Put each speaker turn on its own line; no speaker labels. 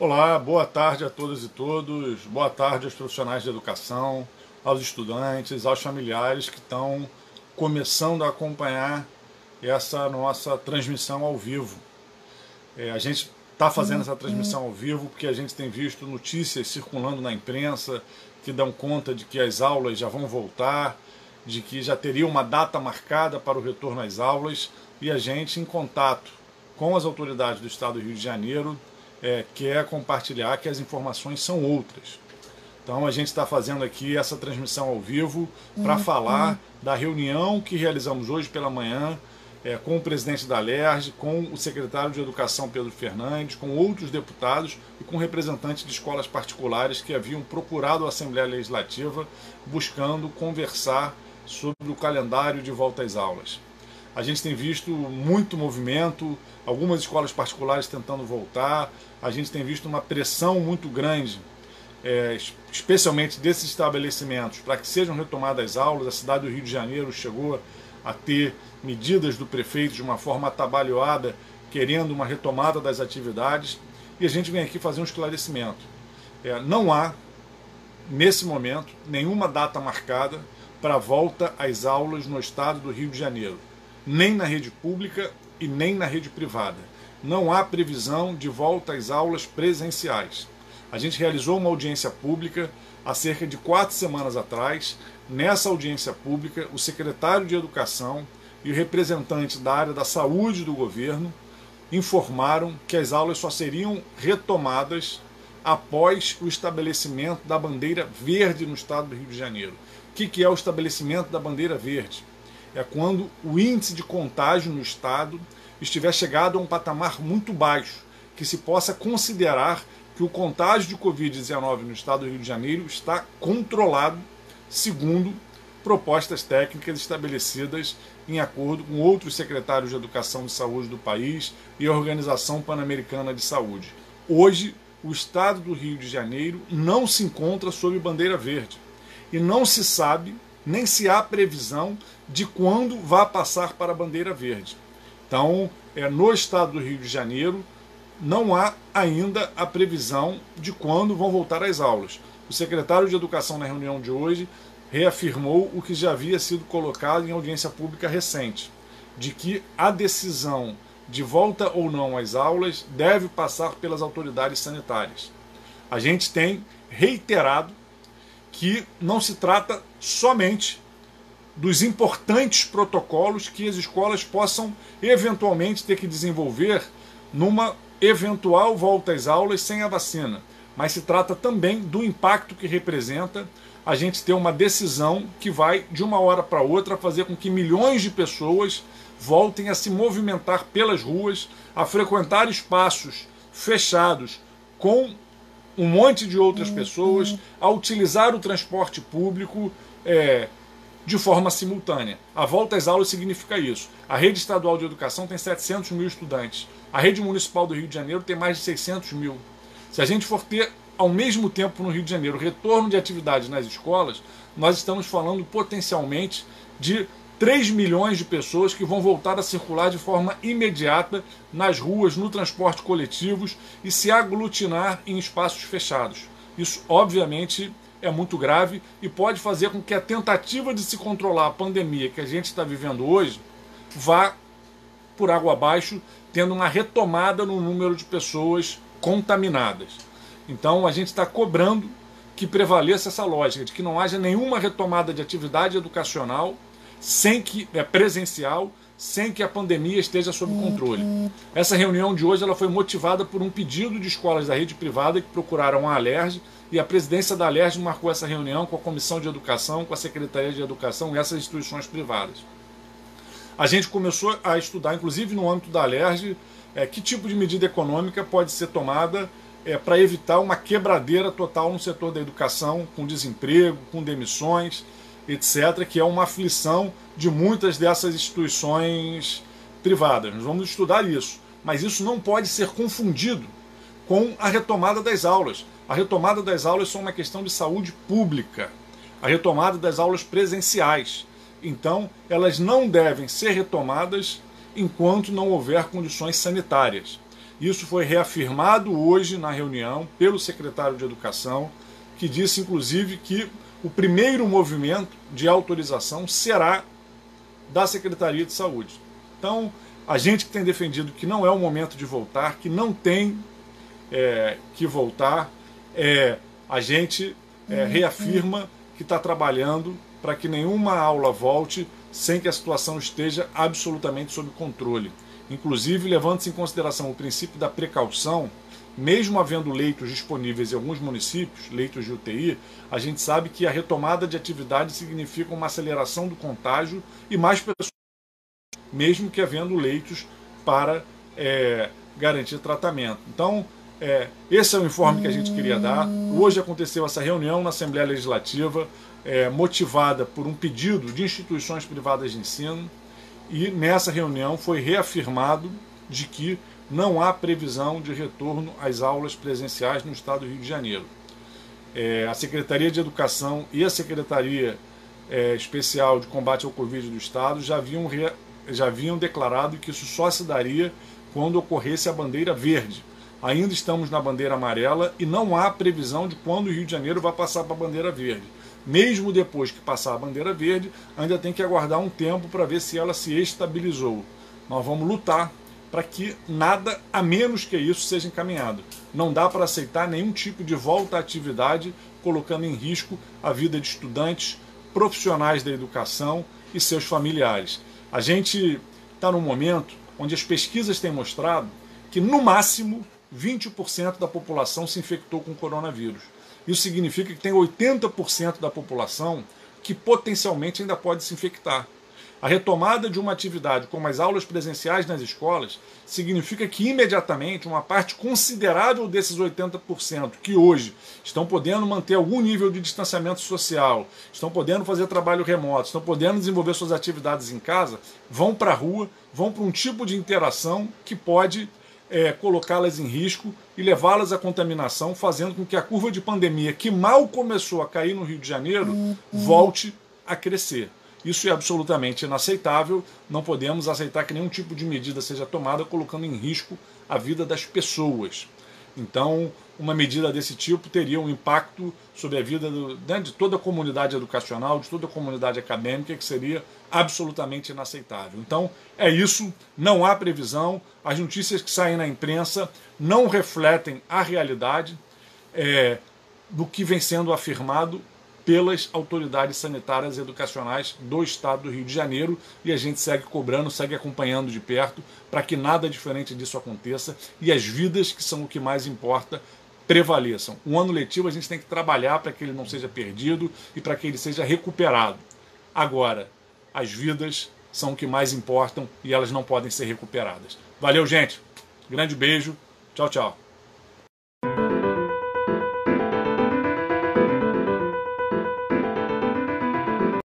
Olá, boa tarde a todas e todos, boa tarde aos profissionais de educação, aos estudantes, aos familiares que estão começando a acompanhar essa nossa transmissão ao vivo. É, a gente está fazendo essa transmissão ao vivo porque a gente tem visto notícias circulando na imprensa que dão conta de que as aulas já vão voltar, de que já teria uma data marcada para o retorno às aulas e a gente, em contato com as autoridades do Estado do Rio de Janeiro, é, quer compartilhar que as informações são outras. Então a gente está fazendo aqui essa transmissão ao vivo para uhum. falar da reunião que realizamos hoje pela manhã é, com o presidente da LERJ, com o secretário de Educação Pedro Fernandes, com outros deputados e com representantes de escolas particulares que haviam procurado a Assembleia Legislativa buscando conversar sobre o calendário de volta às aulas. A gente tem visto muito movimento, algumas escolas particulares tentando voltar, a gente tem visto uma pressão muito grande, é, especialmente desses estabelecimentos, para que sejam retomadas as aulas. A cidade do Rio de Janeiro chegou a ter medidas do prefeito de uma forma atabalhoada, querendo uma retomada das atividades, e a gente vem aqui fazer um esclarecimento. É, não há, nesse momento, nenhuma data marcada para a volta às aulas no estado do Rio de Janeiro nem na rede pública e nem na rede privada. Não há previsão de volta às aulas presenciais. A gente realizou uma audiência pública há cerca de quatro semanas atrás. Nessa audiência pública, o secretário de Educação e o representante da área da saúde do governo informaram que as aulas só seriam retomadas após o estabelecimento da bandeira verde no estado do Rio de Janeiro. O que é o estabelecimento da bandeira verde? É quando o índice de contágio no estado estiver chegado a um patamar muito baixo, que se possa considerar que o contágio de Covid-19 no estado do Rio de Janeiro está controlado, segundo propostas técnicas estabelecidas em acordo com outros secretários de Educação e Saúde do país e a Organização Pan-Americana de Saúde. Hoje, o estado do Rio de Janeiro não se encontra sob bandeira verde e não se sabe nem se há previsão de quando vai passar para a bandeira verde. Então, é, no estado do Rio de Janeiro, não há ainda a previsão de quando vão voltar às aulas. O secretário de Educação, na reunião de hoje, reafirmou o que já havia sido colocado em audiência pública recente, de que a decisão de volta ou não às aulas deve passar pelas autoridades sanitárias. A gente tem reiterado que não se trata somente dos importantes protocolos que as escolas possam eventualmente ter que desenvolver numa eventual volta às aulas sem a vacina, mas se trata também do impacto que representa a gente ter uma decisão que vai de uma hora para outra fazer com que milhões de pessoas voltem a se movimentar pelas ruas, a frequentar espaços fechados com um monte de outras uhum. pessoas, a utilizar o transporte público é, de forma simultânea. A volta às aulas significa isso. A rede estadual de educação tem 700 mil estudantes. A rede municipal do Rio de Janeiro tem mais de 600 mil. Se a gente for ter ao mesmo tempo no Rio de Janeiro retorno de atividades nas escolas, nós estamos falando potencialmente de 3 milhões de pessoas que vão voltar a circular de forma imediata nas ruas, no transporte coletivos e se aglutinar em espaços fechados. Isso, obviamente, é muito grave e pode fazer com que a tentativa de se controlar a pandemia que a gente está vivendo hoje vá por água abaixo, tendo uma retomada no número de pessoas contaminadas. Então, a gente está cobrando que prevaleça essa lógica de que não haja nenhuma retomada de atividade educacional sem que é presencial, sem que a pandemia esteja sob controle. Essa reunião de hoje ela foi motivada por um pedido de escolas da rede privada que procuraram a Alerj e a presidência da Alerj marcou essa reunião com a Comissão de Educação, com a Secretaria de Educação e essas instituições privadas. A gente começou a estudar, inclusive no âmbito da Alerj, é, que tipo de medida econômica pode ser tomada é, para evitar uma quebradeira total no setor da educação, com desemprego, com demissões etc., que é uma aflição de muitas dessas instituições privadas. Nós vamos estudar isso. Mas isso não pode ser confundido com a retomada das aulas. A retomada das aulas é uma questão de saúde pública. A retomada das aulas presenciais. Então, elas não devem ser retomadas enquanto não houver condições sanitárias. Isso foi reafirmado hoje na reunião pelo secretário de Educação, que disse inclusive que o primeiro movimento de autorização será da Secretaria de Saúde. Então, a gente que tem defendido que não é o momento de voltar, que não tem é, que voltar, é, a gente é, reafirma que está trabalhando para que nenhuma aula volte sem que a situação esteja absolutamente sob controle. Inclusive, levando-se em consideração o princípio da precaução, mesmo havendo leitos disponíveis em alguns municípios, leitos de UTI, a gente sabe que a retomada de atividade significa uma aceleração do contágio e mais pessoas, mesmo que havendo leitos para é, garantir tratamento. Então, é, esse é o informe que a gente queria dar. Hoje aconteceu essa reunião na Assembleia Legislativa, é, motivada por um pedido de instituições privadas de ensino, e nessa reunião foi reafirmado de que não há previsão de retorno às aulas presenciais no estado do Rio de Janeiro. É, a Secretaria de Educação e a Secretaria é, Especial de Combate ao Covid do Estado já haviam, já haviam declarado que isso só se daria quando ocorresse a bandeira verde. Ainda estamos na bandeira amarela e não há previsão de quando o Rio de Janeiro vai passar para a bandeira verde. Mesmo depois que passar a bandeira verde, ainda tem que aguardar um tempo para ver se ela se estabilizou. Nós vamos lutar para que nada a menos que isso seja encaminhado. Não dá para aceitar nenhum tipo de volta à atividade colocando em risco a vida de estudantes, profissionais da educação e seus familiares. A gente está num momento onde as pesquisas têm mostrado que, no máximo, 20% da população se infectou com coronavírus. Isso significa que tem 80% da população que potencialmente ainda pode se infectar. A retomada de uma atividade como as aulas presenciais nas escolas significa que imediatamente uma parte considerável desses 80% que hoje estão podendo manter algum nível de distanciamento social, estão podendo fazer trabalho remoto, estão podendo desenvolver suas atividades em casa, vão para a rua, vão para um tipo de interação que pode é, colocá-las em risco e levá-las à contaminação, fazendo com que a curva de pandemia, que mal começou a cair no Rio de Janeiro, uhum. volte a crescer. Isso é absolutamente inaceitável. Não podemos aceitar que nenhum tipo de medida seja tomada colocando em risco a vida das pessoas. Então, uma medida desse tipo teria um impacto sobre a vida do, né, de toda a comunidade educacional, de toda a comunidade acadêmica, que seria absolutamente inaceitável. Então, é isso, não há previsão, as notícias que saem na imprensa não refletem a realidade é, do que vem sendo afirmado pelas autoridades sanitárias e educacionais do estado do Rio de Janeiro e a gente segue cobrando, segue acompanhando de perto para que nada diferente disso aconteça e as vidas, que são o que mais importa, prevaleçam. Um ano letivo a gente tem que trabalhar para que ele não seja perdido e para que ele seja recuperado. Agora, as vidas são o que mais importam e elas não podem ser recuperadas. Valeu, gente. Grande beijo. Tchau, tchau.